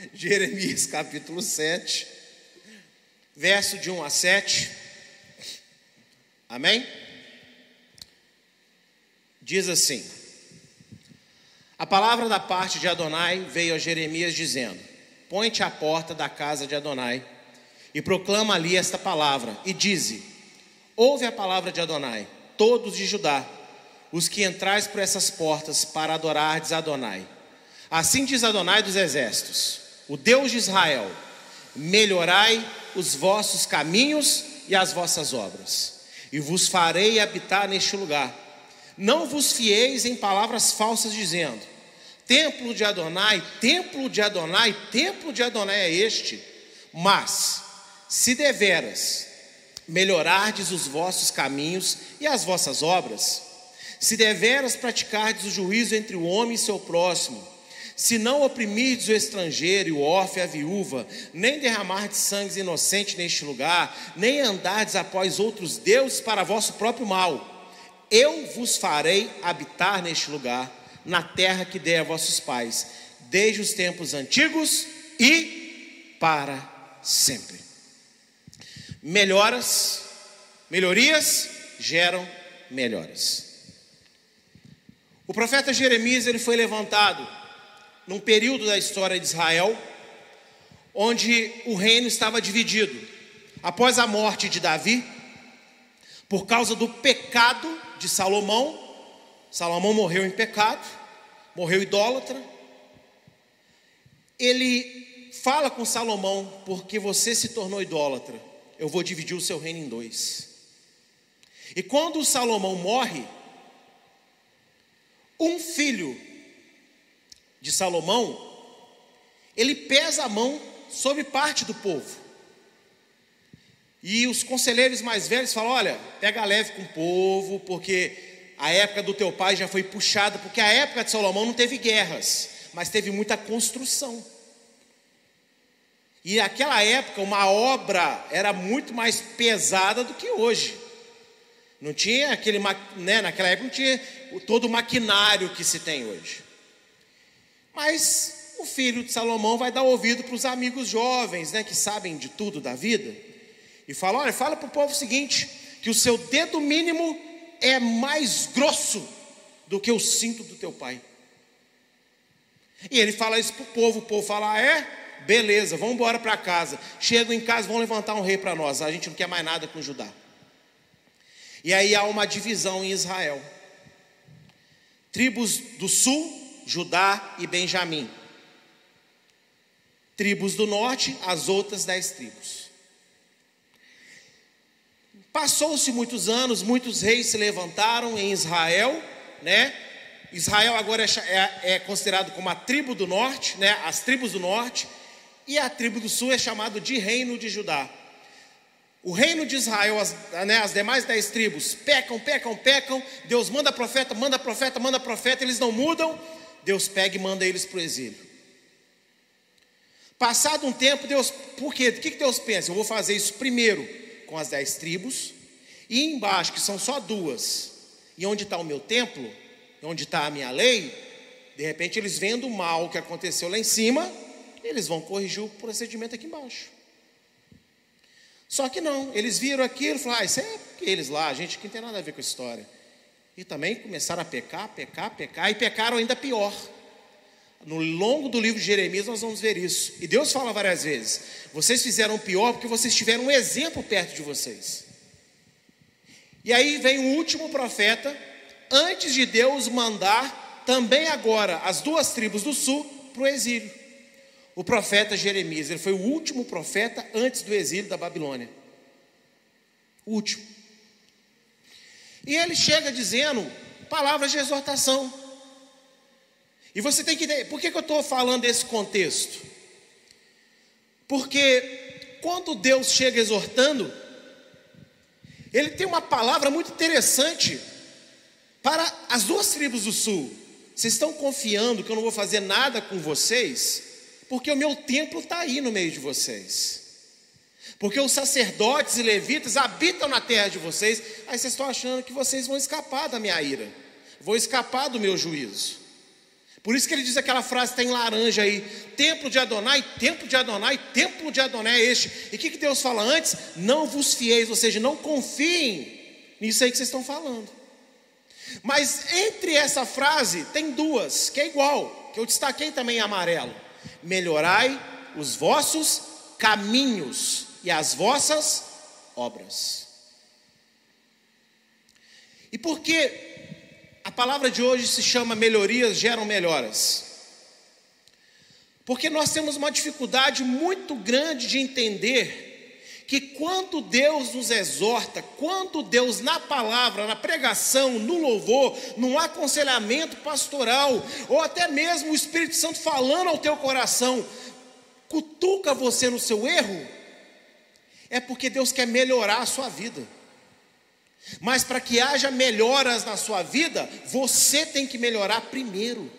Jeremias capítulo 7, verso de 1 a 7. Amém? Diz assim: A palavra da parte de Adonai veio a Jeremias dizendo: Põe-te à porta da casa de Adonai e proclama ali esta palavra, e dize: Ouve a palavra de Adonai, todos de Judá, os que entrais por essas portas para adorardes Adonai. Assim diz Adonai dos exércitos, o Deus de Israel: melhorai os vossos caminhos e as vossas obras, e vos farei habitar neste lugar. Não vos fieis em palavras falsas, dizendo: Templo de Adonai, templo de Adonai, templo de Adonai é este. Mas, se deveras melhorardes os vossos caminhos e as vossas obras, se deveras praticardes o juízo entre o homem e seu próximo, se não oprimirdes o estrangeiro e o órfão e a viúva, nem derramardes sangue inocente neste lugar, nem andardes após outros deuses para vosso próprio mal, eu vos farei habitar neste lugar, na terra que dei a vossos pais, desde os tempos antigos e para sempre. Melhoras, melhorias geram melhoras. O profeta Jeremias ele foi levantado num período da história de Israel, onde o reino estava dividido. Após a morte de Davi, por causa do pecado de Salomão, Salomão morreu em pecado, morreu idólatra. Ele fala com Salomão, porque você se tornou idólatra, eu vou dividir o seu reino em dois. E quando Salomão morre, um filho de Salomão, ele pesa a mão sobre parte do povo. E os conselheiros mais velhos falam: olha, pega leve com o povo, porque a época do teu pai já foi puxada, porque a época de Salomão não teve guerras, mas teve muita construção. E naquela época uma obra era muito mais pesada do que hoje. Não tinha aquele, né, naquela época não tinha todo o maquinário que se tem hoje. Mas o filho de Salomão vai dar ouvido para os amigos jovens, né, que sabem de tudo da vida, e fala: olha, fala para o povo o seguinte: que o seu dedo mínimo é mais grosso do que o cinto do teu pai. E ele fala isso para o povo, o povo fala: ah, é? Beleza, vamos embora para casa. Chegam em casa, vão levantar um rei para nós. A gente não quer mais nada com Judá. E aí há uma divisão em Israel. Tribos do sul Judá e Benjamim. Tribos do norte, as outras dez tribos. Passou-se muitos anos, muitos reis se levantaram em Israel, né? Israel agora é, é, é, considerado como a tribo do norte, né? As tribos do norte, e a tribo do sul é chamado de reino de Judá. O reino de Israel, as, né, as demais dez tribos, pecam, pecam, pecam. Deus manda profeta, manda profeta, manda profeta, eles não mudam. Deus pega e manda eles para o exílio. Passado um tempo, Deus, por quê? O que Deus pensa? Eu vou fazer isso primeiro com as dez tribos, e embaixo, que são só duas, e onde está o meu templo, onde está a minha lei, de repente eles vendo o mal que aconteceu lá em cima, eles vão corrigir o procedimento aqui embaixo. Só que não, eles viram aquilo e falaram, ah, isso é eles lá, a gente que não tem nada a ver com a história. E também começaram a pecar, pecar, pecar, e pecaram ainda pior. No longo do livro de Jeremias nós vamos ver isso. E Deus fala várias vezes: vocês fizeram pior porque vocês tiveram um exemplo perto de vocês. E aí vem o último profeta, antes de Deus mandar também agora as duas tribos do sul para o exílio. O profeta Jeremias, ele foi o último profeta antes do exílio da Babilônia. O último. E ele chega dizendo palavras de exortação. E você tem que entender, por que, que eu estou falando desse contexto? Porque quando Deus chega exortando, ele tem uma palavra muito interessante para as duas tribos do sul. Vocês estão confiando que eu não vou fazer nada com vocês, porque o meu templo está aí no meio de vocês. Porque os sacerdotes e levitas habitam na terra de vocês, aí vocês estão achando que vocês vão escapar da minha ira, vão escapar do meu juízo. Por isso que ele diz aquela frase tem laranja aí: templo de Adonai, templo de Adonai, templo de Adonai é este. E o que, que Deus fala antes? Não vos fieis, ou seja, não confiem nisso aí que vocês estão falando. Mas entre essa frase tem duas, que é igual, que eu destaquei também em amarelo: melhorai os vossos caminhos e as vossas obras. E por que a palavra de hoje se chama melhorias geram melhoras? Porque nós temos uma dificuldade muito grande de entender que quando Deus nos exorta, quando Deus na palavra, na pregação, no louvor, no aconselhamento pastoral, ou até mesmo o Espírito Santo falando ao teu coração, cutuca você no seu erro, é porque Deus quer melhorar a sua vida. Mas para que haja melhoras na sua vida, você tem que melhorar primeiro.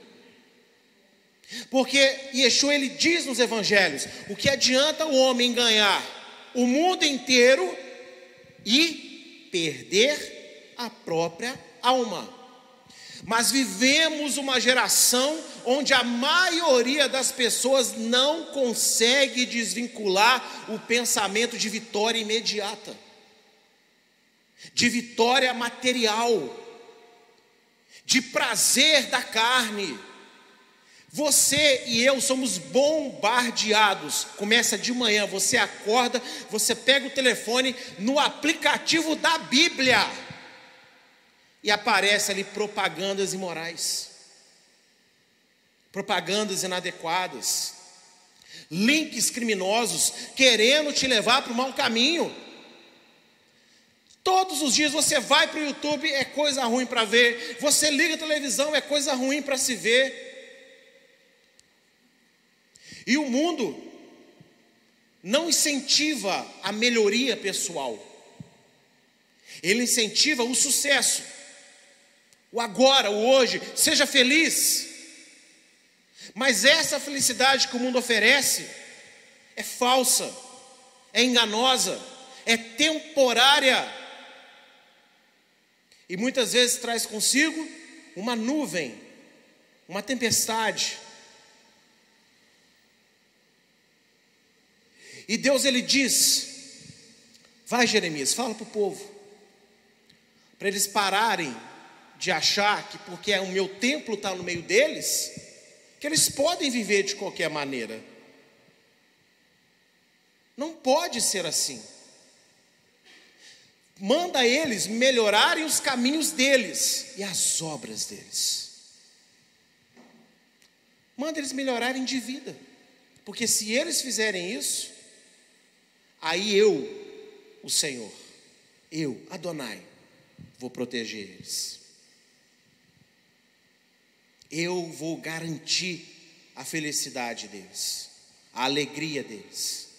Porque Yeshua ele diz nos evangelhos: o que adianta o homem ganhar o mundo inteiro e perder a própria alma. Mas vivemos uma geração onde a maioria das pessoas não consegue desvincular o pensamento de vitória imediata, de vitória material, de prazer da carne você e eu somos bombardeados. Começa de manhã, você acorda, você pega o telefone no aplicativo da Bíblia e aparece ali propagandas imorais, propagandas inadequadas, links criminosos querendo te levar para o mau caminho. Todos os dias você vai para o YouTube, é coisa ruim para ver. Você liga a televisão, é coisa ruim para se ver. E o mundo não incentiva a melhoria pessoal, ele incentiva o sucesso, o agora, o hoje, seja feliz. Mas essa felicidade que o mundo oferece é falsa, é enganosa, é temporária. E muitas vezes traz consigo uma nuvem, uma tempestade, E Deus ele diz: Vai, Jeremias, fala para o povo, para eles pararem de achar que porque o meu templo está no meio deles, que eles podem viver de qualquer maneira. Não pode ser assim. Manda eles melhorarem os caminhos deles e as obras deles. Manda eles melhorarem de vida. Porque se eles fizerem isso, Aí eu, o Senhor, eu, Adonai, vou proteger eles. Eu vou garantir a felicidade deles, a alegria deles.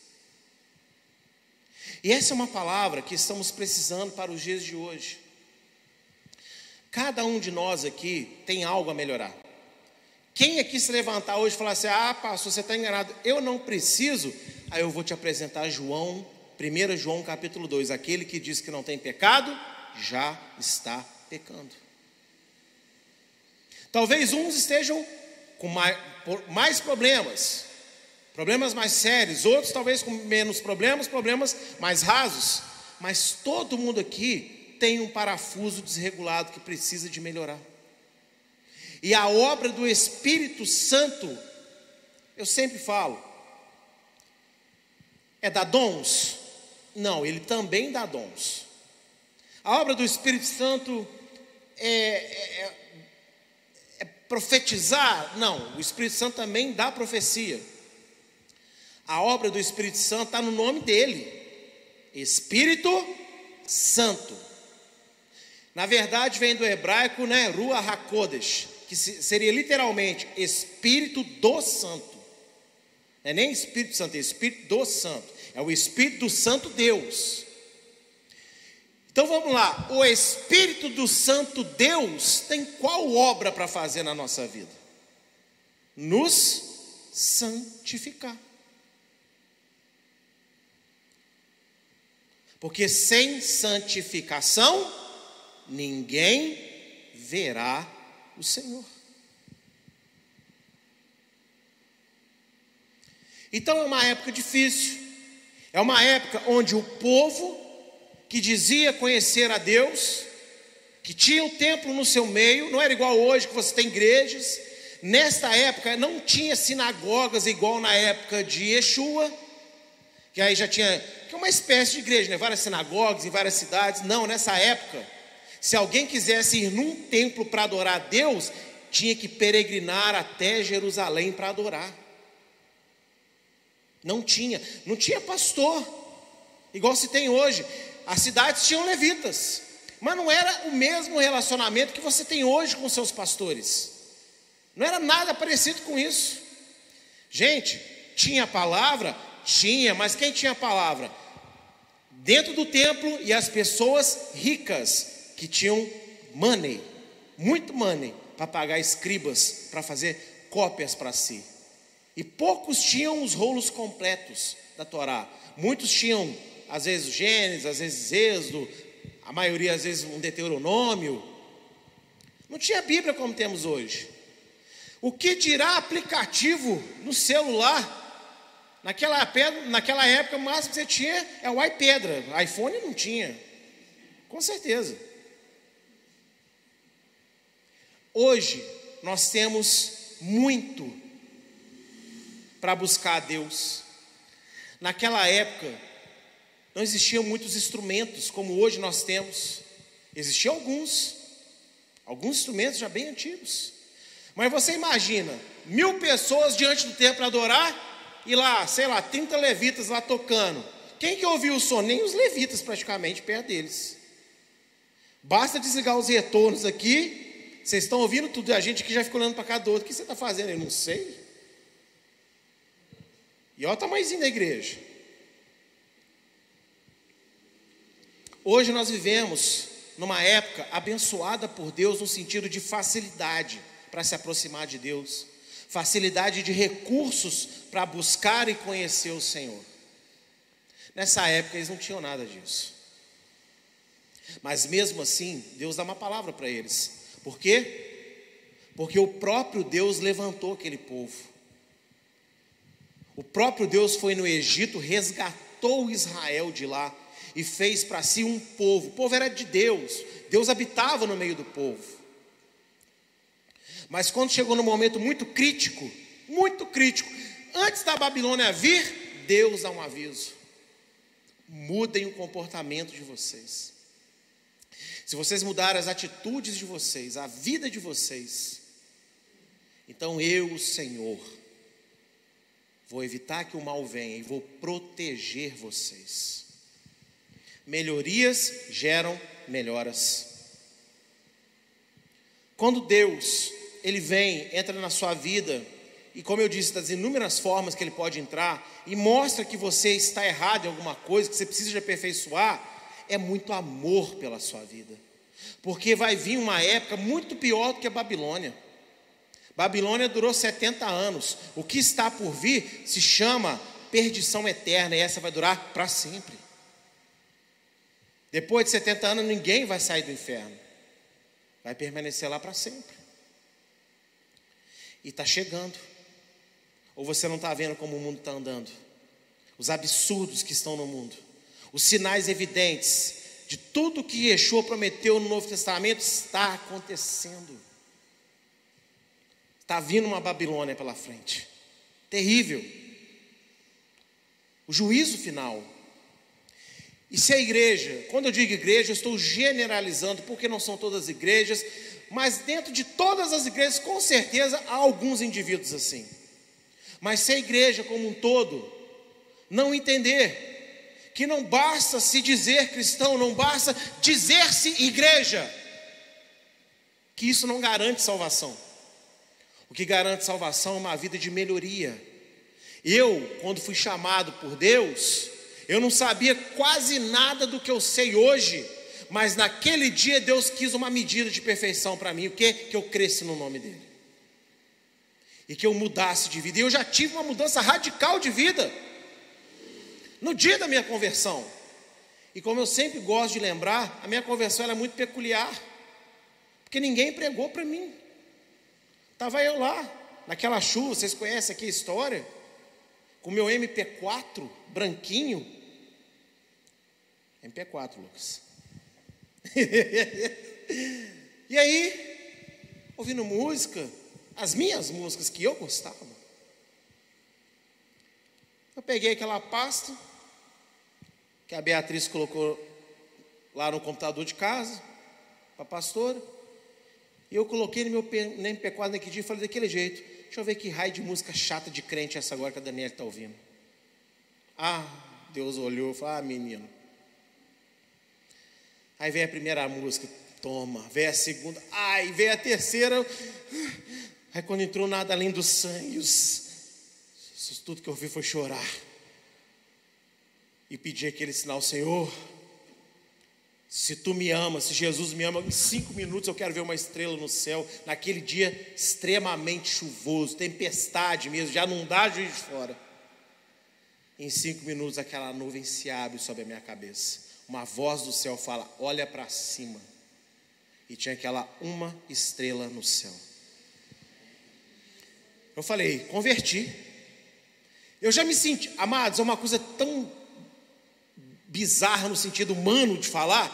E essa é uma palavra que estamos precisando para os dias de hoje. Cada um de nós aqui tem algo a melhorar. Quem aqui se levantar hoje e falar assim: ah, pastor, você está enganado, eu não preciso Aí eu vou te apresentar João, 1 João capítulo 2. Aquele que diz que não tem pecado, já está pecando. Talvez uns estejam com mais, mais problemas, problemas mais sérios, outros talvez com menos problemas, problemas mais rasos, mas todo mundo aqui tem um parafuso desregulado que precisa de melhorar. E a obra do Espírito Santo, eu sempre falo, é dar dons? Não, ele também dá dons. A obra do Espírito Santo é, é, é, é profetizar? Não, o Espírito Santo também dá profecia. A obra do Espírito Santo está no nome dele: Espírito Santo. Na verdade, vem do hebraico, né, Rua Hakodesh, que seria literalmente Espírito do Santo. Não é nem Espírito Santo, é Espírito do Santo. É o Espírito do Santo Deus. Então vamos lá, o Espírito do Santo Deus tem qual obra para fazer na nossa vida? Nos santificar. Porque sem santificação, ninguém verá o Senhor. Então é uma época difícil, é uma época onde o povo que dizia conhecer a Deus, que tinha o templo no seu meio, não era igual hoje que você tem igrejas. Nesta época não tinha sinagogas igual na época de Yeshua, que aí já tinha que é uma espécie de igreja, né? várias sinagogas em várias cidades. Não, nessa época, se alguém quisesse ir num templo para adorar a Deus, tinha que peregrinar até Jerusalém para adorar. Não tinha, não tinha pastor, igual se tem hoje. As cidades tinham levitas, mas não era o mesmo relacionamento que você tem hoje com seus pastores. Não era nada parecido com isso. Gente, tinha palavra? Tinha, mas quem tinha palavra? Dentro do templo e as pessoas ricas que tinham money, muito money, para pagar escribas para fazer cópias para si. E poucos tinham os rolos completos da Torá. Muitos tinham, às vezes, Gênesis, às vezes Êxodo, a maioria, às vezes, um Deuteronômio. Não tinha Bíblia como temos hoje. O que dirá aplicativo no celular? Naquela, naquela época, o máximo que você tinha é o iPedra. iPhone não tinha. Com certeza. Hoje, nós temos muito para buscar a Deus. Naquela época, não existiam muitos instrumentos como hoje nós temos. Existiam alguns, alguns instrumentos já bem antigos. Mas você imagina, mil pessoas diante do templo adorar, e lá, sei lá, 30 levitas lá tocando. Quem que ouviu o som? Nem os levitas praticamente perto deles. Basta desligar os retornos aqui. Vocês estão ouvindo tudo, a gente que já ficou olhando para cada outro. O que você está fazendo? Eu não sei. E olha o tamanhozinho da igreja. Hoje nós vivemos numa época abençoada por Deus no sentido de facilidade para se aproximar de Deus, facilidade de recursos para buscar e conhecer o Senhor. Nessa época eles não tinham nada disso. Mas mesmo assim, Deus dá uma palavra para eles. Por quê? Porque o próprio Deus levantou aquele povo. O próprio Deus foi no Egito, resgatou Israel de lá e fez para si um povo. O povo era de Deus, Deus habitava no meio do povo. Mas quando chegou no momento muito crítico, muito crítico, antes da Babilônia vir, Deus dá um aviso: mudem o comportamento de vocês. Se vocês mudarem as atitudes de vocês, a vida de vocês, então eu, Senhor, Vou evitar que o mal venha e vou proteger vocês. Melhorias geram melhoras. Quando Deus, ele vem, entra na sua vida, e como eu disse, das inúmeras formas que ele pode entrar, e mostra que você está errado em alguma coisa, que você precisa de aperfeiçoar, é muito amor pela sua vida. Porque vai vir uma época muito pior do que a Babilônia. Babilônia durou 70 anos. O que está por vir se chama perdição eterna, e essa vai durar para sempre. Depois de 70 anos, ninguém vai sair do inferno, vai permanecer lá para sempre. E está chegando. Ou você não está vendo como o mundo está andando? Os absurdos que estão no mundo, os sinais evidentes de tudo que Yeshua prometeu no Novo Testamento está acontecendo. Está vindo uma Babilônia pela frente. Terrível. O juízo final. E se a igreja, quando eu digo igreja, eu estou generalizando, porque não são todas as igrejas, mas dentro de todas as igrejas, com certeza, há alguns indivíduos assim. Mas se a igreja como um todo não entender que não basta se dizer cristão, não basta dizer-se igreja, que isso não garante salvação. O que garante salvação é uma vida de melhoria. Eu, quando fui chamado por Deus, eu não sabia quase nada do que eu sei hoje, mas naquele dia Deus quis uma medida de perfeição para mim, o que? Que eu cresce no nome dEle. E que eu mudasse de vida. E eu já tive uma mudança radical de vida. No dia da minha conversão. E como eu sempre gosto de lembrar, a minha conversão era muito peculiar. Porque ninguém pregou para mim. Estava eu lá, naquela chuva, vocês conhecem aqui a história? Com meu MP4 branquinho. MP4, Lucas. e aí, ouvindo música, as minhas músicas que eu gostava. Eu peguei aquela pasta que a Beatriz colocou lá no computador de casa, para a pastora, e eu coloquei no meu no MP4 naquele dia e falei daquele jeito: deixa eu ver que raio de música chata de crente é essa agora que a Daniela está ouvindo. Ah, Deus olhou e falou: ah, menino. Aí vem a primeira música, toma, vem a segunda, ai, vem a terceira. Aí quando entrou nada além do sangue, os, tudo que eu ouvi foi chorar. E pedir aquele sinal, Senhor, se tu me amas, se Jesus me ama, em cinco minutos eu quero ver uma estrela no céu, naquele dia extremamente chuvoso, tempestade mesmo, já não dá juiz de fora. Em cinco minutos aquela nuvem se abre sobre a minha cabeça uma voz do céu fala: Olha para cima. E tinha aquela uma estrela no céu. Eu falei: Converti. Eu já me senti, amados, é uma coisa tão bizarra no sentido humano de falar,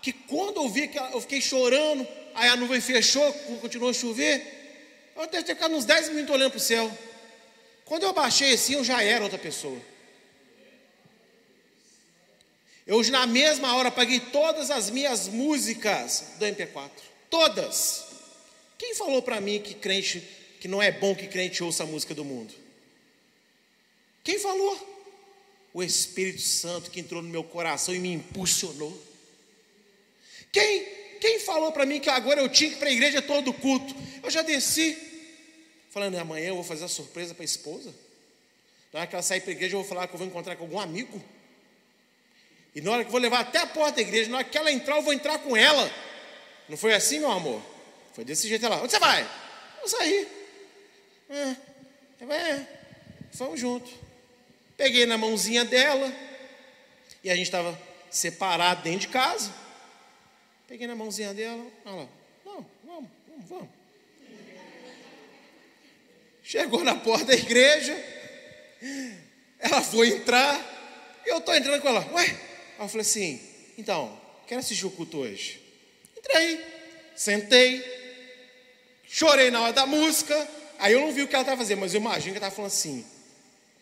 que quando eu vi que eu fiquei chorando, aí a nuvem fechou, continuou a chover, eu deve ter ficado uns 10 minutos olhando para o céu. Quando eu baixei assim, eu já era outra pessoa. Eu, na mesma hora, paguei todas as minhas músicas do MP4. Todas. Quem falou para mim que crente, que não é bom que crente ouça a música do mundo? Quem falou? O Espírito Santo que entrou no meu coração e me impulsionou. Quem, quem falou para mim que agora eu tinha que ir para a igreja todo culto? Eu já desci, falando, amanhã eu vou fazer a surpresa para a esposa. Na hora que ela sair para a igreja, eu vou falar que eu vou encontrar com algum amigo. E na hora que eu vou levar até a porta da igreja, na hora que ela entrar, eu vou entrar com ela. Não foi assim, meu amor? Foi desse jeito lá. Onde você vai? Vou sair. É, é, vamos junto. Peguei na mãozinha dela. E a gente estava separado dentro de casa. Peguei na mãozinha dela. Lá. Não, vamos, vamos, vamos. Chegou na porta da igreja. Ela foi entrar. Eu estou entrando com ela. Ué, eu falei assim: então, quero assistir o culto hoje. Entrei, sentei, chorei na hora da música. Aí eu não vi o que ela estava fazendo, mas eu imagino que ela estava falando assim: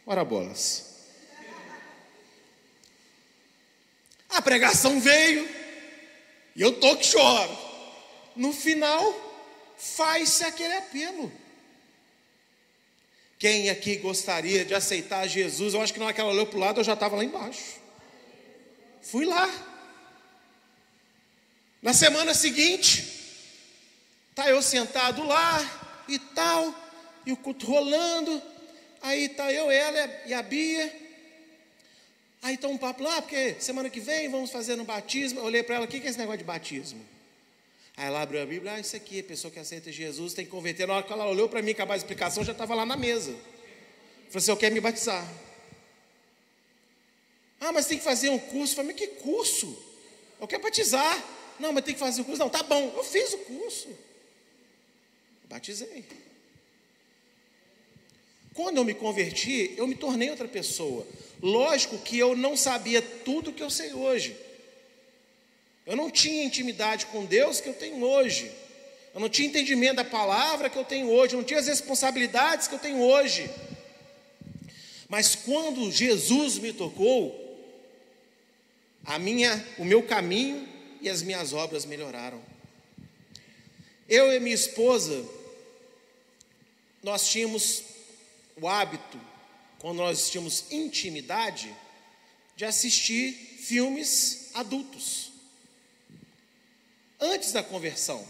ora bolas. A pregação veio, e eu tô que choro. No final, faz-se aquele apelo. Quem aqui gostaria de aceitar Jesus? Eu acho que na hora olhou para o lado, eu já estava lá embaixo. Fui lá. Na semana seguinte, tá eu sentado lá e tal, e o culto rolando. Aí tá eu, ela e a Bia. Aí tá um papo lá, porque semana que vem vamos fazer um batismo. Eu olhei para ela, o que é esse negócio de batismo? Aí ela abriu a Bíblia, ah, isso aqui, a pessoa que aceita Jesus tem que converter. Na hora que ela olhou para mim, acabar a explicação, já estava lá na mesa. Falei assim, eu quero me batizar. Ah, mas tem que fazer um curso. Eu falei, mas que curso? Eu quero batizar. Não, mas tem que fazer o um curso. Não, tá bom, eu fiz o curso. Batizei. Quando eu me converti, eu me tornei outra pessoa. Lógico que eu não sabia tudo que eu sei hoje. Eu não tinha intimidade com Deus que eu tenho hoje. Eu não tinha entendimento da palavra que eu tenho hoje. Eu não tinha as responsabilidades que eu tenho hoje. Mas quando Jesus me tocou, a minha, o meu caminho e as minhas obras melhoraram. Eu e minha esposa, nós tínhamos o hábito, quando nós tínhamos intimidade, de assistir filmes adultos. Antes da conversão.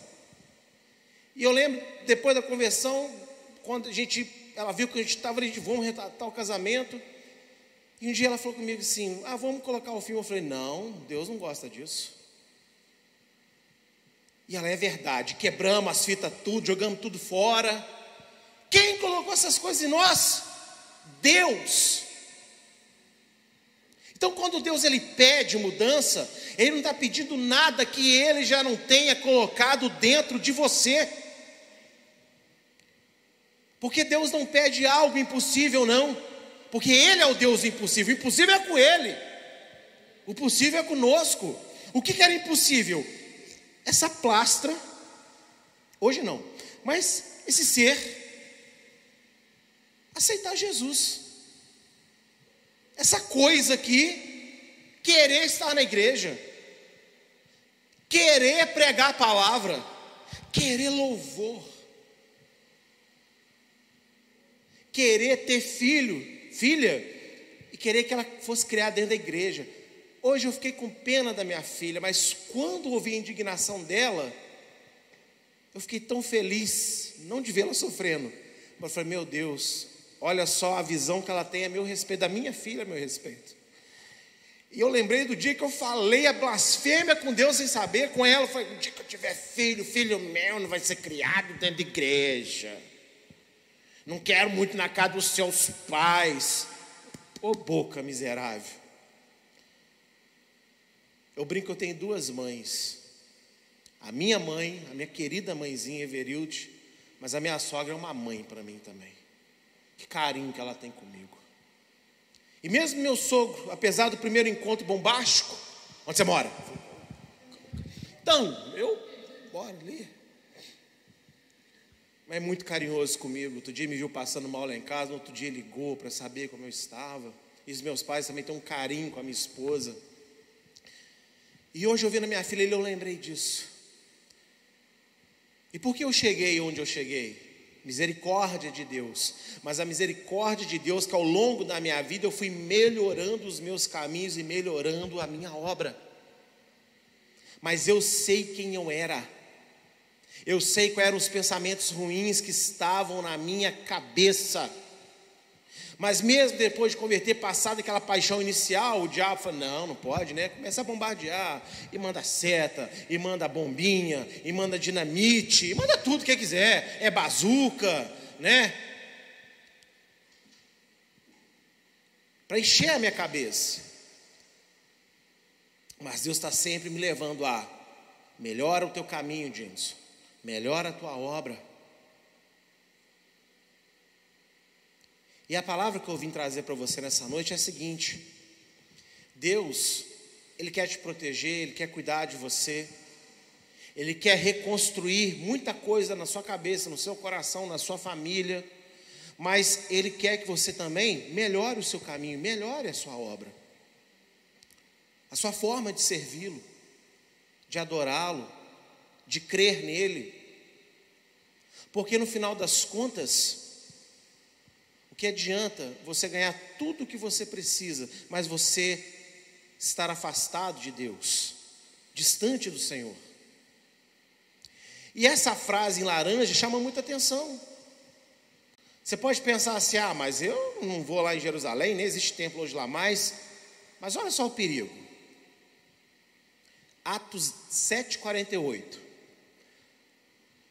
E eu lembro, depois da conversão, quando a gente, ela viu que a gente estava ali de vamos retratar o casamento, e um dia ela falou comigo assim: Ah, vamos colocar o filme. Eu falei: Não, Deus não gosta disso. E ela é verdade. Quebramos as fitas tudo, jogamos tudo fora. Quem colocou essas coisas em nós? Deus. Então, quando Deus ele pede mudança, Ele não está pedindo nada que Ele já não tenha colocado dentro de você. Porque Deus não pede algo impossível, não. Porque Ele é o Deus impossível. O impossível é com Ele. O possível é conosco. O que, que era impossível? Essa plastra, hoje não, mas esse ser aceitar Jesus. Essa coisa aqui, querer estar na igreja, querer pregar a palavra, querer louvor, querer ter filho, filha, e querer que ela fosse criada dentro da igreja. Hoje eu fiquei com pena da minha filha, mas quando ouvi a indignação dela, eu fiquei tão feliz, não de vê-la sofrendo, mas falei: meu Deus, olha só a visão que ela tem a meu respeito, da minha filha a meu respeito. E eu lembrei do dia que eu falei a blasfêmia com Deus sem saber com ela. Eu falei: o dia que eu tiver filho, filho meu não vai ser criado dentro de igreja. Não quero muito na casa dos seus pais. Ô boca miserável. Eu brinco que eu tenho duas mães. A minha mãe, a minha querida mãezinha Everilde, mas a minha sogra é uma mãe para mim também. Que carinho que ela tem comigo. E mesmo meu sogro, apesar do primeiro encontro bombástico, onde você mora? Então, eu, bora ali. Mas é muito carinhoso comigo. Outro dia me viu passando mal lá em casa, outro dia ligou para saber como eu estava. E os meus pais também têm um carinho com a minha esposa. E hoje, ouvindo a minha filha, eu lembrei disso. E por que eu cheguei onde eu cheguei? Misericórdia de Deus. Mas a misericórdia de Deus que ao longo da minha vida eu fui melhorando os meus caminhos e melhorando a minha obra. Mas eu sei quem eu era. Eu sei quais eram os pensamentos ruins que estavam na minha cabeça. Mas mesmo depois de converter, passada aquela paixão inicial, o diabo fala: não, não pode, né? Começa a bombardear, e manda seta, e manda bombinha, e manda dinamite, e manda tudo que quiser, é bazuca, né? Para encher a minha cabeça. Mas Deus está sempre me levando a melhora o teu caminho, James, melhora a tua obra. E a palavra que eu vim trazer para você nessa noite é a seguinte: Deus, Ele quer te proteger, Ele quer cuidar de você, Ele quer reconstruir muita coisa na sua cabeça, no seu coração, na sua família, mas Ele quer que você também melhore o seu caminho, melhore a sua obra, a sua forma de servi-lo, de adorá-lo, de crer nele, porque no final das contas, o que adianta você ganhar tudo o que você precisa, mas você estar afastado de Deus, distante do Senhor? E essa frase em laranja chama muita atenção. Você pode pensar assim: ah, mas eu não vou lá em Jerusalém, nem existe templo hoje lá mais. Mas olha só o perigo. Atos 7,48.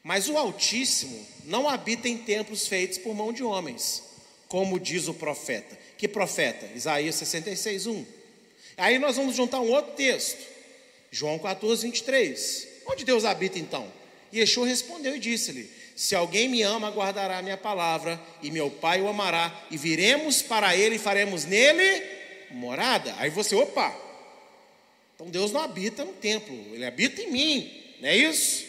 Mas o Altíssimo não habita em templos feitos por mão de homens como diz o profeta. Que profeta? Isaías 66, 1. Aí nós vamos juntar um outro texto, João 14, 23. Onde Deus habita então? E Yeshua respondeu e disse-lhe: Se alguém me ama, guardará a minha palavra, e meu Pai o amará, e viremos para ele e faremos nele morada. Aí você, opa, então Deus não habita no templo, ele habita em mim, não é isso?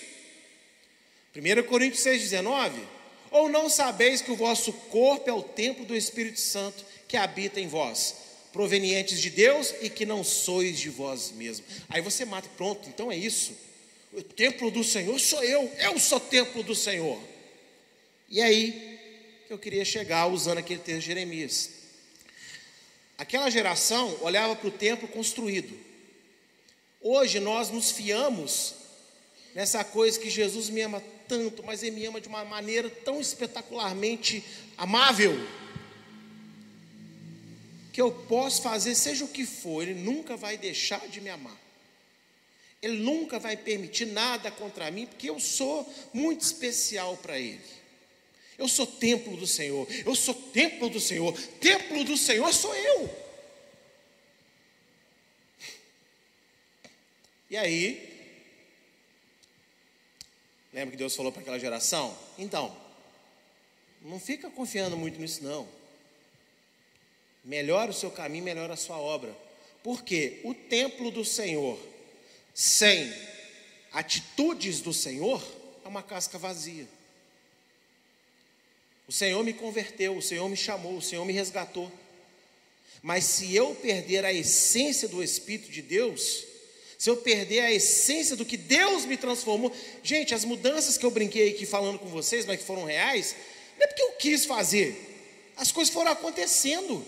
1 Coríntios 6, 19. Ou não sabeis que o vosso corpo é o templo do Espírito Santo que habita em vós, provenientes de Deus e que não sois de vós mesmos? Aí você mata, pronto, então é isso. O templo do Senhor sou eu, eu sou templo do Senhor. E aí que eu queria chegar usando aquele texto de Jeremias. Aquela geração olhava para o templo construído. Hoje nós nos fiamos nessa coisa que Jesus me ama tanto, mas Ele me ama de uma maneira tão espetacularmente amável, que eu posso fazer seja o que for, Ele nunca vai deixar de me amar. Ele nunca vai permitir nada contra mim, porque eu sou muito especial para Ele. Eu sou templo do Senhor, eu sou templo do Senhor, templo do Senhor sou eu. E aí, Lembra que Deus falou para aquela geração? Então, não fica confiando muito nisso não. Melhora o seu caminho, melhora a sua obra. Porque o templo do Senhor, sem atitudes do Senhor, é uma casca vazia. O Senhor me converteu, o Senhor me chamou, o Senhor me resgatou. Mas se eu perder a essência do Espírito de Deus, se eu perder a essência do que Deus me transformou, gente, as mudanças que eu brinquei aqui falando com vocês, mas que foram reais, não é porque eu quis fazer, as coisas foram acontecendo.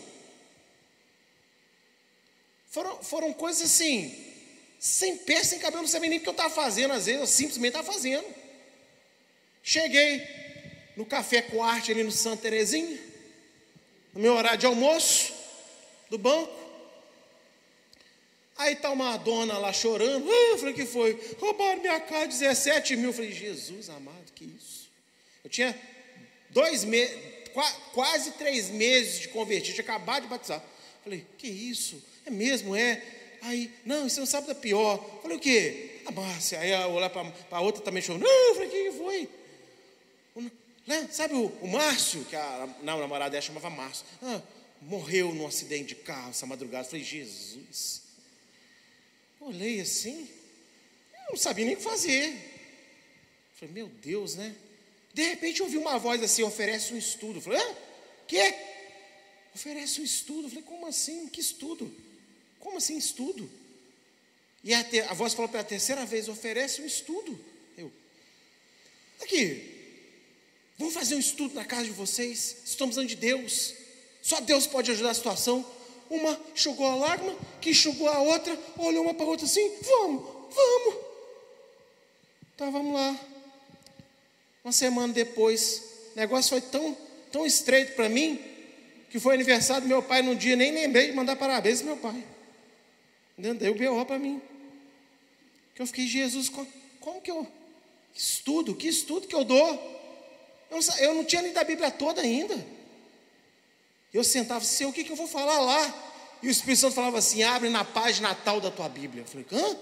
Foram, foram coisas assim, sem pé, sem cabelo, não sabia nem o que eu estava fazendo, às vezes eu simplesmente estava fazendo. Cheguei no café com arte ali no Santa Terezinha, no meu horário de almoço, do banco. Aí está uma dona lá chorando. Ah, eu falei, que foi? Roubaram minha casa, 17 mil. Eu falei, Jesus amado, que isso? Eu tinha dois meses, quase três meses de convertido, tinha acabado de batizar. Falei, que isso? É mesmo, é? Aí, não, você não sabe da pior. Eu falei, o quê? A Márcia. Aí eu olhar para a outra também chorando. Não, eu falei, que foi? Né? Sabe o, o Márcio, que a, não, namorada dela chamava Márcio. Ah, morreu num acidente de carro essa madrugada. Eu falei, Jesus. Olhei assim, não sabia nem o que fazer. Falei, meu Deus, né? De repente ouvi uma voz assim, oferece um estudo. Falei, ah, que? Oferece um estudo. Falei, como assim? Que estudo? Como assim estudo? E a, te, a voz falou pela terceira vez, oferece um estudo. Eu, aqui, vamos fazer um estudo na casa de vocês. Estamos precisando de Deus. Só Deus pode ajudar a situação. Uma enxugou a lágrima, que enxugou a outra, olhou uma para a outra assim: vamos, vamos. Tá, vamos lá. Uma semana depois, o negócio foi tão, tão estreito para mim, que foi aniversário do meu pai num dia, nem lembrei de mandar parabéns ao meu pai. Deu B.O. para mim. Que eu fiquei, Jesus, como que eu estudo? Que estudo que eu dou? Eu não, eu não tinha lido a Bíblia toda ainda. Eu sentava assim, o que, que eu vou falar lá? E o Espírito Santo falava assim: abre na página tal da tua Bíblia. Eu falei, hã?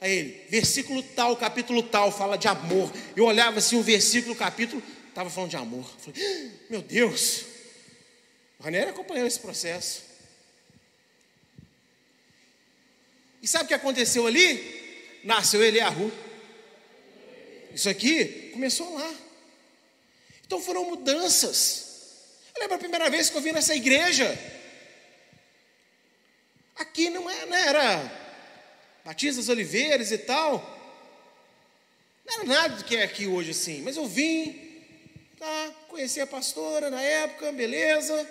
Aí ele, versículo tal, capítulo tal, fala de amor. Eu olhava assim, o versículo, capítulo, estava falando de amor. Eu falei, meu Deus. O Ranieri acompanhou esse processo. E sabe o que aconteceu ali? Nasceu Eliahu. Isso aqui começou lá. Então foram mudanças. Eu lembro a primeira vez que eu vim nessa igreja. Aqui não era, é, não era Batistas Oliveiras e tal. Não era nada do que é aqui hoje assim. Mas eu vim, tá, conheci a pastora na época, beleza.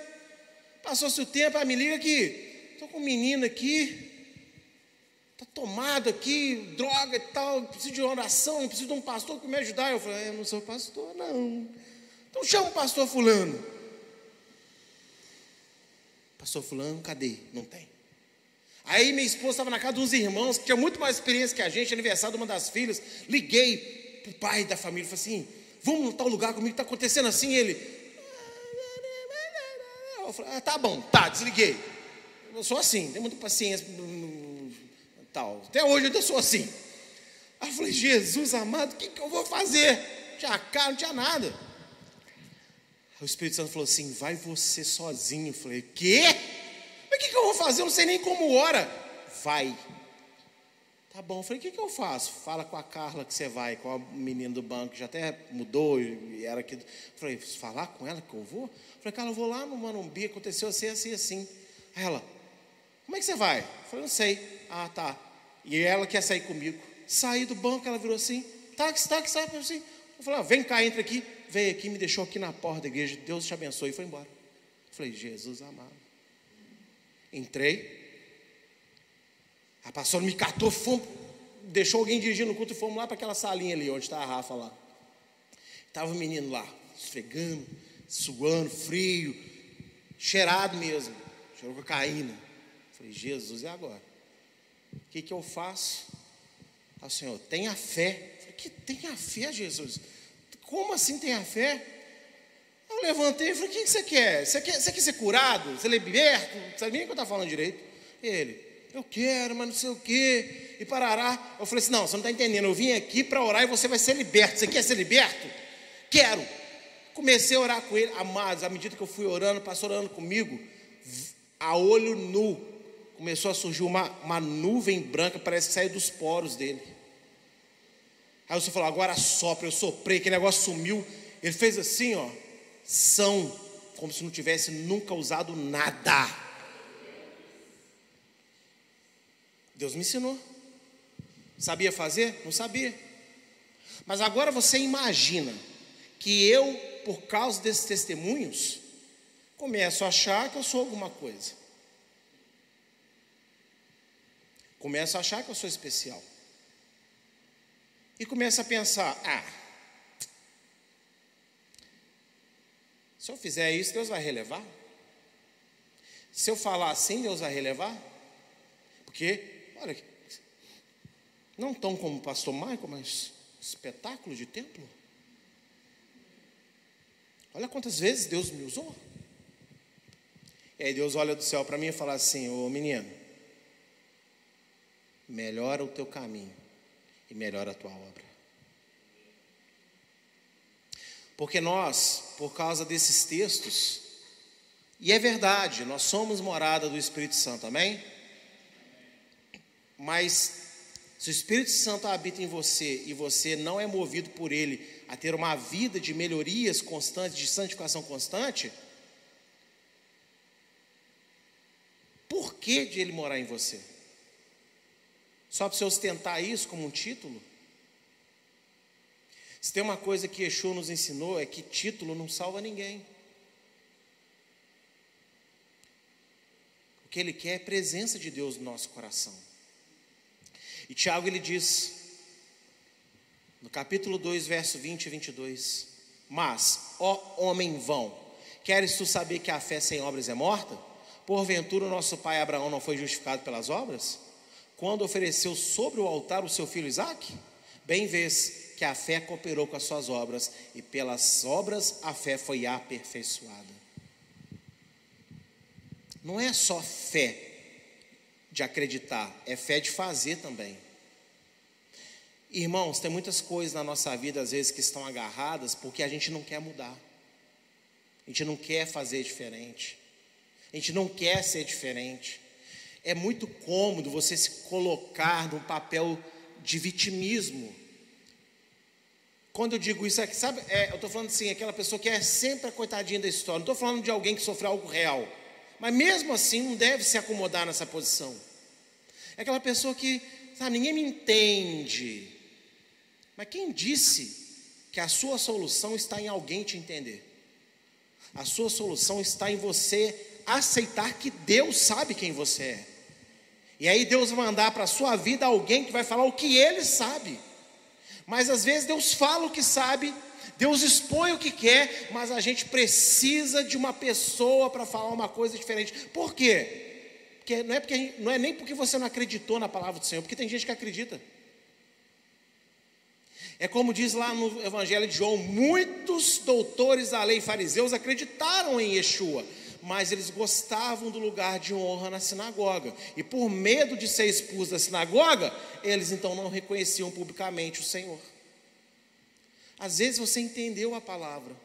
Passou-se o tempo, ah, me liga aqui. Estou com um menino aqui. Está tomado aqui, droga e tal, preciso de oração, preciso de um pastor que me ajudar. Eu falei, eu não sou pastor, não. Então chama o pastor fulano. Pastor fulano, cadê? Não tem. Aí minha esposa estava na casa de uns irmãos que tinha muito mais experiência que a gente, aniversário de uma das filhas. Liguei para o pai da família, falei assim: vamos no tal lugar comigo, está acontecendo assim. Ele. Eu falei, ah, tá bom, tá, desliguei. Eu sou assim, tenho muita paciência. Tal. Até hoje eu sou assim. Aí eu falei, Jesus amado, o que, que eu vou fazer? Não tinha carro, não tinha nada. O Espírito Santo falou assim: vai você sozinho. Eu falei: quê? Mas o que, que eu vou fazer? Eu não sei nem como ora. Vai. Tá bom. Eu falei: o que, que eu faço? Fala com a Carla que você vai, com a menina do banco, já até mudou e era aqui. Eu falei: falar com ela que eu vou? Eu falei: Carla, eu vou lá no Manumbi, aconteceu assim, assim, assim. Aí ela: como é que você vai? Eu falei: não sei. Ah, tá. E ela quer sair comigo. Saí do banco, ela virou assim: táxi, táxi, táxi, assim. Eu falei: ah, vem cá, entra aqui veio aqui, me deixou aqui na porta da igreja, Deus te abençoe e foi embora. Eu falei, Jesus amado. Entrei. A pastora me catou, fomos, deixou alguém dirigindo o culto e fomos lá para aquela salinha ali, onde está a Rafa lá. Estava o menino lá, esfregando, suando, frio, cheirado mesmo, cheirou cocaína. Falei, Jesus, e agora? O que, que eu faço? Ah, Senhor, tenha fé. Falei, que tenha fé, Jesus? Como assim tem a fé? Eu levantei e falei: O que você quer? Você quer, você quer ser curado? Você é liberto? Não sabe nem o que eu estou falando direito. E ele: Eu quero, mas não sei o quê. E parará. Eu falei assim: Não, você não está entendendo. Eu vim aqui para orar e você vai ser liberto. Você quer ser liberto? Quero. Comecei a orar com ele, amados. À medida que eu fui orando, passou orando comigo, a olho nu, começou a surgir uma, uma nuvem branca, parece que saiu dos poros dele. Aí você falou, agora sopra, eu soprei, aquele negócio sumiu. Ele fez assim, ó, são, como se não tivesse nunca usado nada. Deus me ensinou. Sabia fazer? Não sabia. Mas agora você imagina que eu, por causa desses testemunhos, começo a achar que eu sou alguma coisa. Começo a achar que eu sou especial. E começo a pensar: ah, se eu fizer isso, Deus vai relevar? Se eu falar assim, Deus vai relevar? Porque, olha, não tão como o pastor Michael, mas espetáculo de templo. Olha quantas vezes Deus me usou. E aí Deus olha do céu para mim e fala assim: Ô menino, melhora o teu caminho e melhora a tua obra. Porque nós, por causa desses textos, e é verdade, nós somos morada do Espírito Santo, amém? Mas se o Espírito Santo habita em você e você não é movido por ele a ter uma vida de melhorias constantes, de santificação constante, Por que de ele morar em você? Só para você ostentar isso como um título? Se tem uma coisa que Yeshua nos ensinou é que título não salva ninguém. O que ele quer é presença de Deus no nosso coração. E Tiago ele diz, no capítulo 2, verso 20 e 22, Mas, ó homem vão, queres tu saber que a fé sem obras é morta? Porventura o nosso pai Abraão não foi justificado pelas obras? Quando ofereceu sobre o altar o seu filho Isaque? Bem vês que a fé cooperou com as suas obras, e pelas obras a fé foi aperfeiçoada. Não é só fé de acreditar, é fé de fazer também. Irmãos, tem muitas coisas na nossa vida, às vezes, que estão agarradas porque a gente não quer mudar, a gente não quer fazer diferente. A gente não quer ser diferente. É muito cômodo você se colocar num papel de vitimismo. Quando eu digo isso, é sabe, é, eu estou falando assim, aquela pessoa que é sempre a coitadinha da história. Não estou falando de alguém que sofreu algo real. Mas mesmo assim, não deve se acomodar nessa posição. É aquela pessoa que, sabe, ninguém me entende. Mas quem disse que a sua solução está em alguém te entender? A sua solução está em você aceitar que Deus sabe quem você é. E aí Deus mandar para a sua vida alguém que vai falar o que ele sabe. Mas às vezes Deus fala o que sabe, Deus expõe o que quer, mas a gente precisa de uma pessoa para falar uma coisa diferente. Por quê? Porque não é, porque, não é nem porque você não acreditou na palavra do Senhor, porque tem gente que acredita. É como diz lá no Evangelho de João: muitos doutores da lei fariseus acreditaram em Yeshua, mas eles gostavam do lugar de honra na sinagoga. E por medo de ser expulsos da sinagoga, eles então não reconheciam publicamente o Senhor. Às vezes você entendeu a palavra.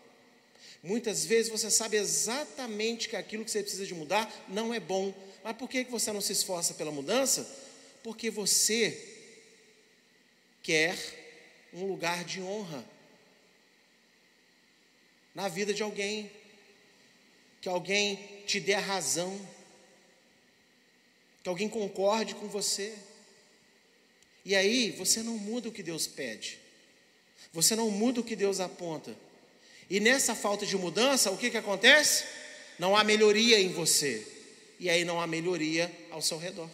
Muitas vezes você sabe exatamente que aquilo que você precisa de mudar não é bom. Mas por que você não se esforça pela mudança? Porque você quer um lugar de honra na vida de alguém que alguém te dê a razão, que alguém concorde com você. E aí você não muda o que Deus pede, você não muda o que Deus aponta. E nessa falta de mudança, o que, que acontece? Não há melhoria em você, e aí não há melhoria ao seu redor.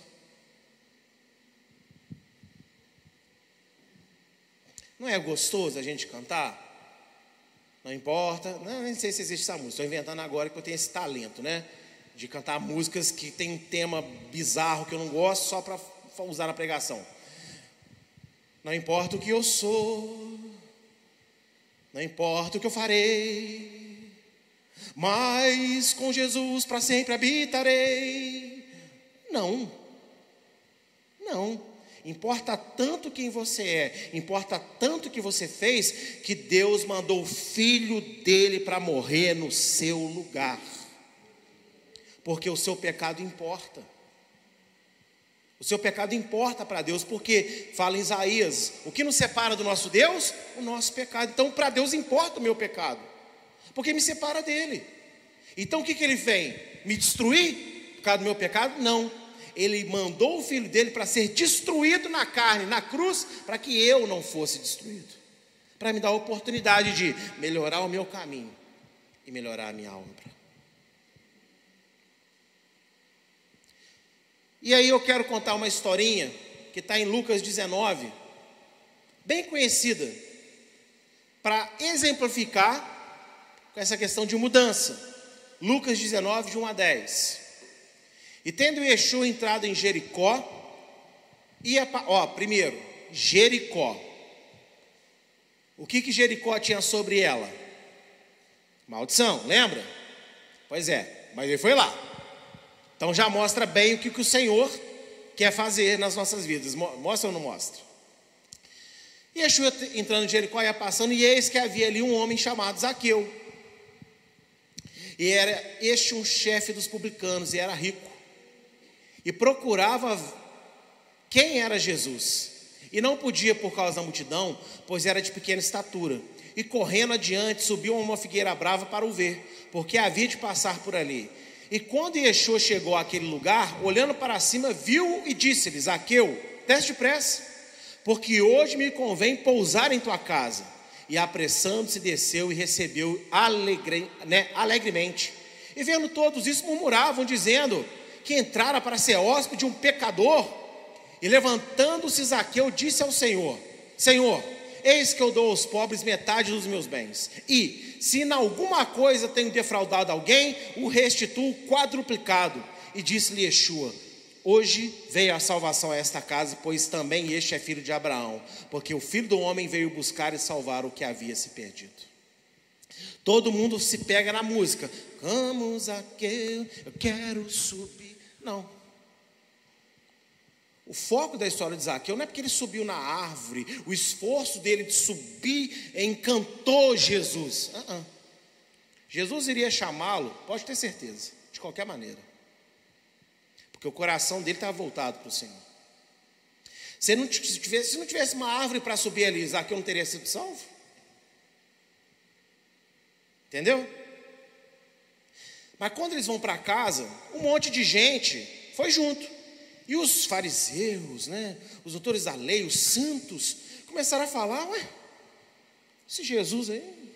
Não é gostoso a gente cantar? Não importa, não, nem sei se existe essa música, estou inventando agora que eu tenho esse talento, né? De cantar músicas que tem um tema bizarro que eu não gosto só para usar na pregação. Não importa o que eu sou, não importa o que eu farei, mas com Jesus para sempre habitarei. Não, não. Importa tanto quem você é, importa tanto que você fez, que Deus mandou o filho dele para morrer no seu lugar. porque o seu pecado importa. O seu pecado importa para Deus, porque fala em Isaías: o que nos separa do nosso Deus? O nosso pecado. Então, para Deus importa o meu pecado, porque me separa dele. Então, o que, que ele vem? Me destruir por causa do meu pecado? Não. Ele mandou o filho dele para ser destruído na carne, na cruz, para que eu não fosse destruído. Para me dar a oportunidade de melhorar o meu caminho e melhorar a minha obra. E aí eu quero contar uma historinha que está em Lucas 19, bem conhecida, para exemplificar com essa questão de mudança. Lucas 19, de 1 a 10. E tendo Yeshua entrado em Jericó, ia para. Ó, primeiro, Jericó. O que, que Jericó tinha sobre ela? Maldição, lembra? Pois é, mas ele foi lá. Então já mostra bem o que, que o Senhor quer fazer nas nossas vidas. Mostra ou não mostra? E Yeshua entrando em Jericó ia passando, e eis que havia ali um homem chamado Zaqueu. E era este um chefe dos publicanos, e era rico. E procurava quem era Jesus. E não podia por causa da multidão, pois era de pequena estatura. E correndo adiante, subiu uma figueira brava para o ver, porque havia de passar por ali. E quando Yeshua chegou àquele lugar, olhando para cima, viu e disse-lhe: Zaqueu, desce depressa, porque hoje me convém pousar em tua casa. E apressando-se, desceu e recebeu alegre, né, alegremente. E vendo todos isso, murmuravam, dizendo que entrara para ser hóspede de um pecador. E levantando-se, Zaqueu disse ao Senhor: Senhor, eis que eu dou aos pobres metade dos meus bens. E se em alguma coisa tenho defraudado alguém, o restituo quadruplicado. E disse-lhe Yeshua: Hoje veio a salvação a esta casa, pois também este é filho de Abraão, porque o filho do homem veio buscar e salvar o que havia se perdido. Todo mundo se pega na música. Vamos aqui, eu quero subir. Não. O foco da história de Zaqueu não é porque ele subiu na árvore, o esforço dele de subir encantou Jesus. Uh -uh. Jesus iria chamá-lo, pode ter certeza, de qualquer maneira, porque o coração dele estava voltado para o Senhor. Se não tivesse, se não tivesse uma árvore para subir ali, Zaqueu não teria sido salvo? Entendeu? Mas quando eles vão para casa, um monte de gente foi junto. E os fariseus, né, os doutores da lei, os santos, começaram a falar: ué, esse Jesus aí,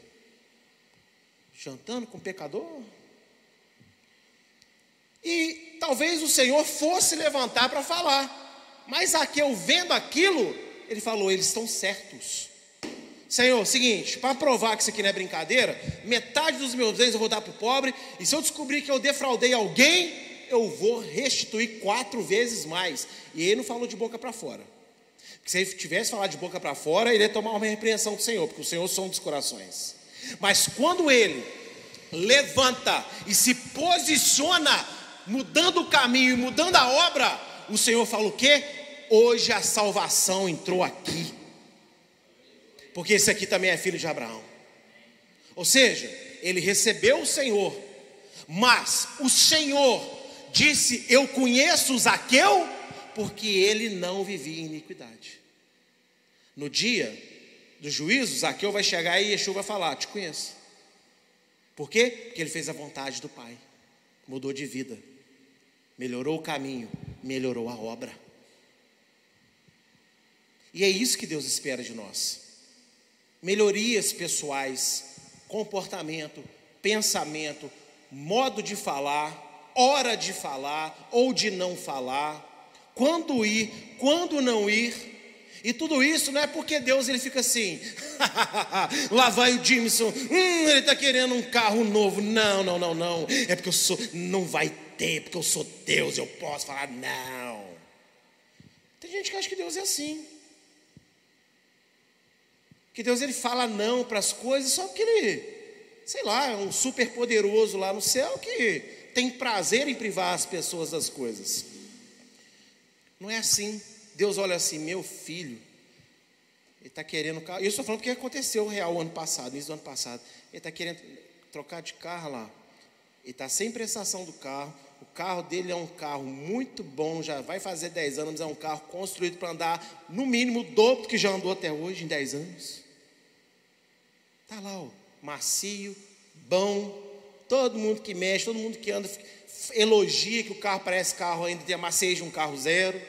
jantando com pecador. E talvez o Senhor fosse levantar para falar, mas Zaqueu, vendo aquilo, ele falou: eles estão certos. Senhor, seguinte, para provar que isso aqui não é brincadeira, metade dos meus bens eu vou dar para o pobre, e se eu descobrir que eu defraudei alguém, eu vou restituir quatro vezes mais. E ele não falou de boca para fora. Porque se ele tivesse falado de boca para fora, ele ia tomar uma repreensão do Senhor, porque o Senhor são dos corações. Mas quando ele levanta e se posiciona, mudando o caminho e mudando a obra, o Senhor fala o quê? Hoje a salvação entrou aqui. Porque esse aqui também é filho de Abraão. Ou seja, ele recebeu o Senhor, mas o Senhor disse: Eu conheço Zaqueu, porque ele não vivia em iniquidade. No dia do juízo, Zaqueu vai chegar e Yeshua vai falar: Te conheço. Por quê? Porque ele fez a vontade do Pai, mudou de vida, melhorou o caminho, melhorou a obra. E é isso que Deus espera de nós: melhorias pessoais, comportamento, pensamento, modo de falar, hora de falar ou de não falar, quando ir, quando não ir. E tudo isso não é porque Deus ele fica assim, lá vai o Jimson, hum, ele está querendo um carro novo. Não, não, não, não. É porque eu sou, não vai ter, porque eu sou Deus, eu posso falar não. Tem gente que acha que Deus é assim. Que Deus ele fala não para as coisas só porque ele, sei lá, é um super poderoso lá no céu que tem prazer em privar as pessoas das coisas. Não é assim. Deus olha assim, meu filho, ele está querendo carro. Eu estou falando porque aconteceu real ano passado, início do ano passado. Ele está querendo trocar de carro lá. Ele está sem prestação do carro. O carro dele é um carro muito bom, já vai fazer 10 anos, é um carro construído para andar no mínimo o dobro que já andou até hoje em 10 anos. Está lá, ó, macio, bom, todo mundo que mexe, todo mundo que anda elogia que o carro parece carro ainda tem de um carro zero.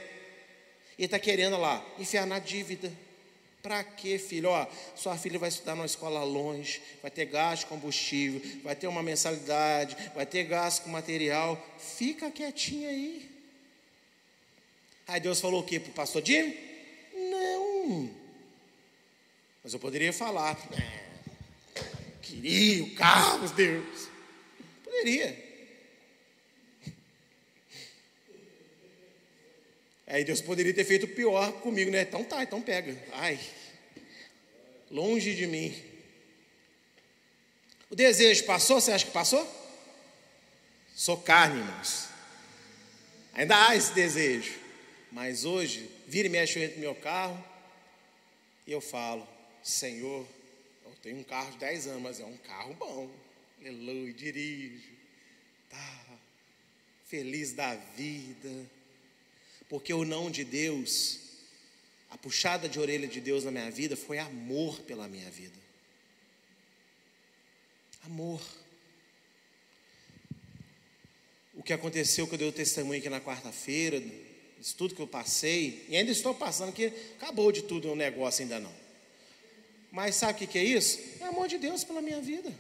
E está querendo lá enfiar na dívida. Para quê, filho? Ó, sua filha vai estudar numa escola longe, vai ter gasto de combustível, vai ter uma mensalidade, vai ter gasto com material. Fica quietinho aí. Aí Deus falou o quê para o pastor Jim? Não. Mas eu poderia falar. Queria o carro, Deus. Poderia. Aí Deus poderia ter feito pior comigo, né? Então tá, então pega. Ai, longe de mim. O desejo passou? Você acha que passou? Sou carne, irmãos. Ainda há esse desejo. Mas hoje, vira e mexe entre meu carro e eu falo: Senhor, tenho um carro de 10 anos, mas é um carro bom. Aleluia, dirijo. Tá feliz da vida porque o não de Deus, a puxada de orelha de Deus na minha vida foi amor pela minha vida. Amor. O que aconteceu que eu dei o testemunho aqui na quarta-feira, isso tudo que eu passei, e ainda estou passando, que acabou de tudo o negócio ainda não. Mas sabe o que é isso? É amor de Deus pela minha vida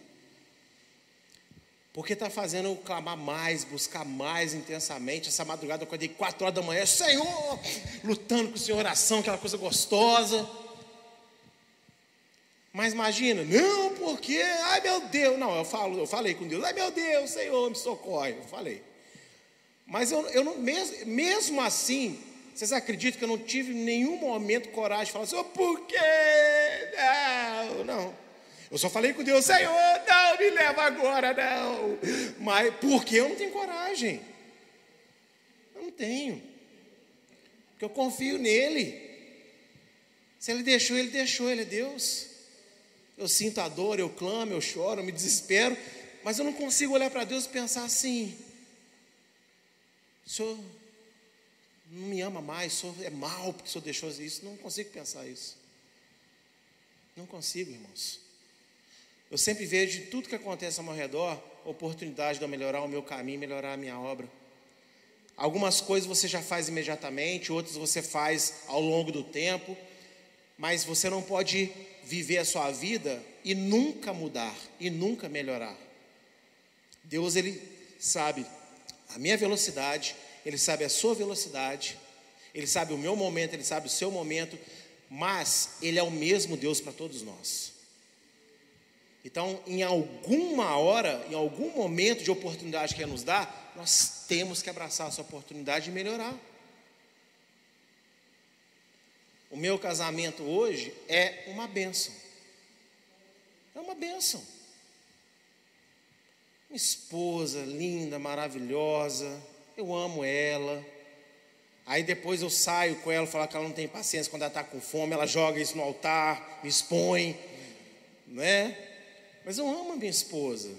porque está fazendo eu clamar mais, buscar mais intensamente. Essa madrugada eu acordei quatro horas da manhã, Senhor, lutando com o Senhor oração, aquela coisa gostosa. Mas imagina, não, porque, ai meu Deus, não, eu falo, eu falei com Deus, ai meu Deus, Senhor, me socorre, eu falei. Mas eu, eu não, mesmo, mesmo assim, vocês acreditam que eu não tive em nenhum momento coragem de falar, Senhor, por quê? Não, não. Eu só falei com Deus, Senhor, não me leva agora, não. Mas porque eu não tenho coragem. Eu não tenho. Porque eu confio nele. Se ele deixou, ele deixou, ele é Deus. Eu sinto a dor, eu clamo, eu choro, eu me desespero, mas eu não consigo olhar para Deus e pensar assim: Senhor não me ama mais, Senhor é mal porque o Senhor deixou isso. Não consigo pensar isso. Não consigo, irmãos. Eu sempre vejo de tudo que acontece ao meu redor oportunidade de eu melhorar o meu caminho, melhorar a minha obra. Algumas coisas você já faz imediatamente, outras você faz ao longo do tempo, mas você não pode viver a sua vida e nunca mudar e nunca melhorar. Deus ele sabe a minha velocidade, ele sabe a sua velocidade, ele sabe o meu momento, ele sabe o seu momento, mas ele é o mesmo Deus para todos nós. Então, em alguma hora, em algum momento de oportunidade que Ele nos dá, nós temos que abraçar essa oportunidade e melhorar. O meu casamento hoje é uma benção. É uma benção. Minha esposa linda, maravilhosa, eu amo ela. Aí depois eu saio com ela, falar que ela não tem paciência quando ela está com fome, ela joga isso no altar, me expõe, não é? Mas eu amo a minha esposa.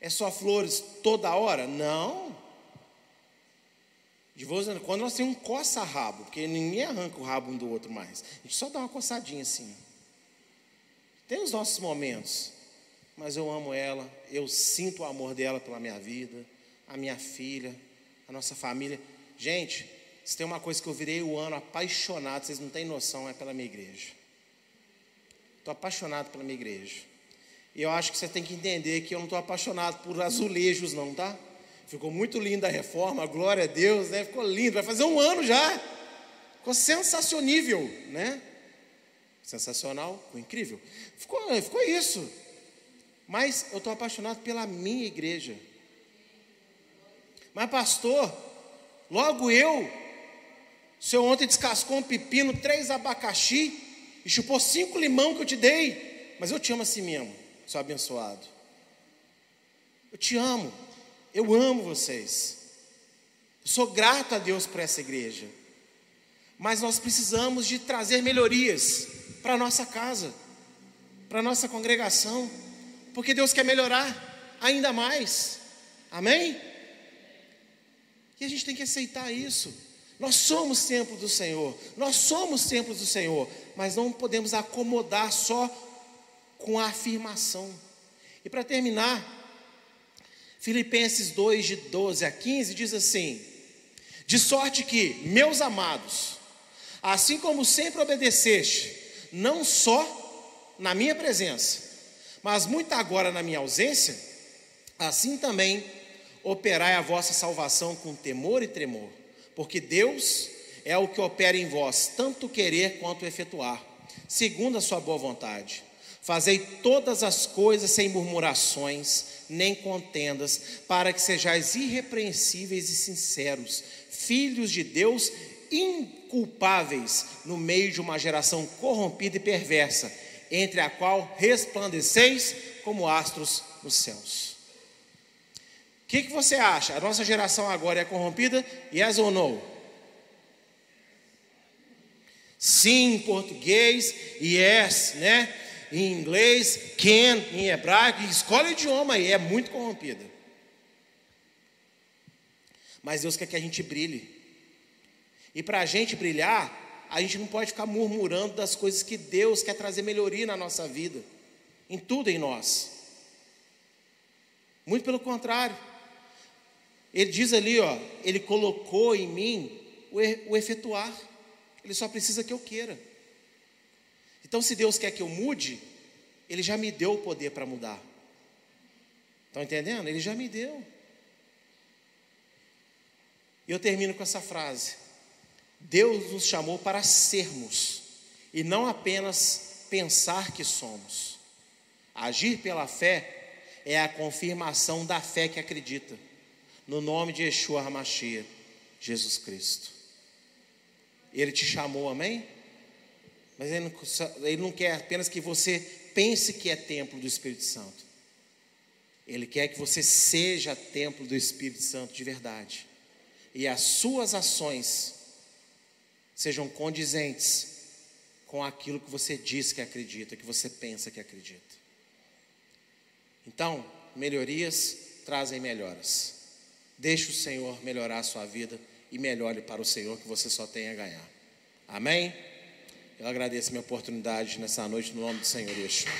É só flores toda hora? Não. De vez em quando nós temos um coça-rabo, porque ninguém arranca o rabo um do outro mais. A gente só dá uma coçadinha assim. Tem os nossos momentos, mas eu amo ela, eu sinto o amor dela pela minha vida, a minha filha, a nossa família. Gente, se tem uma coisa que eu virei o ano apaixonado, vocês não têm noção, é pela minha igreja. Estou apaixonado pela minha igreja. E eu acho que você tem que entender que eu não estou apaixonado por azulejos, não, tá? Ficou muito linda a reforma, glória a Deus, né? Ficou lindo, vai fazer um ano já. Ficou sensacionível, né? Sensacional, ficou incrível. Ficou, ficou isso. Mas eu estou apaixonado pela minha igreja. Mas, pastor, logo eu, o senhor ontem descascou um pepino, três abacaxi e chupou cinco limão que eu te dei. Mas eu te amo assim mesmo seu abençoado. Eu te amo, eu amo vocês. Eu sou grato a Deus por essa igreja. Mas nós precisamos de trazer melhorias para a nossa casa, para a nossa congregação, porque Deus quer melhorar ainda mais. Amém? E a gente tem que aceitar isso. Nós somos templo do Senhor, nós somos templos do Senhor, mas não podemos acomodar só com a afirmação. E para terminar, Filipenses 2, de 12 a 15, diz assim: De sorte que, meus amados, assim como sempre obedeceste, não só na minha presença, mas muito agora na minha ausência, assim também operai a vossa salvação com temor e tremor porque Deus é o que opera em vós, tanto querer quanto efetuar, segundo a sua boa vontade. Fazei todas as coisas sem murmurações, nem contendas, para que sejais irrepreensíveis e sinceros, filhos de Deus, inculpáveis no meio de uma geração corrompida e perversa, entre a qual resplandeceis como astros nos céus. O que, que você acha? A nossa geração agora é corrompida? Yes ou no? Sim, em português, yes, né? Em inglês, can, em hebraico, escolhe o idioma aí, é muito corrompida. Mas Deus quer que a gente brilhe. E para a gente brilhar, a gente não pode ficar murmurando das coisas que Deus quer trazer melhoria na nossa vida, em tudo em nós. Muito pelo contrário. Ele diz ali, ó, ele colocou em mim o, o efetuar. Ele só precisa que eu queira. Então, se Deus quer que eu mude, Ele já me deu o poder para mudar. Estão entendendo? Ele já me deu. E eu termino com essa frase: Deus nos chamou para sermos, e não apenas pensar que somos. Agir pela fé é a confirmação da fé que acredita no nome de Yeshua HaMashiach, Jesus Cristo. Ele te chamou, amém? Mas ele não, ele não quer apenas que você pense que é templo do Espírito Santo. Ele quer que você seja templo do Espírito Santo de verdade. E as suas ações sejam condizentes com aquilo que você diz que acredita, que você pensa que acredita. Então, melhorias trazem melhoras. Deixe o Senhor melhorar a sua vida e melhore para o Senhor que você só tem a ganhar. Amém? Eu agradeço minha oportunidade nessa noite no nome do Senhor Yeshua.